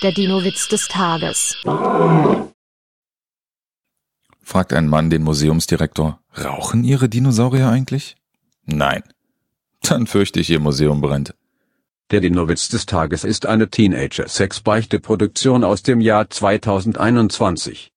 Der Dino-Witz des Tages. Fragt ein Mann den Museumsdirektor, rauchen Ihre Dinosaurier eigentlich? Nein. Dann fürchte ich, Ihr Museum brennt. Der Dino-Witz des Tages ist eine Teenager-Sex-Beichte-Produktion aus dem Jahr 2021.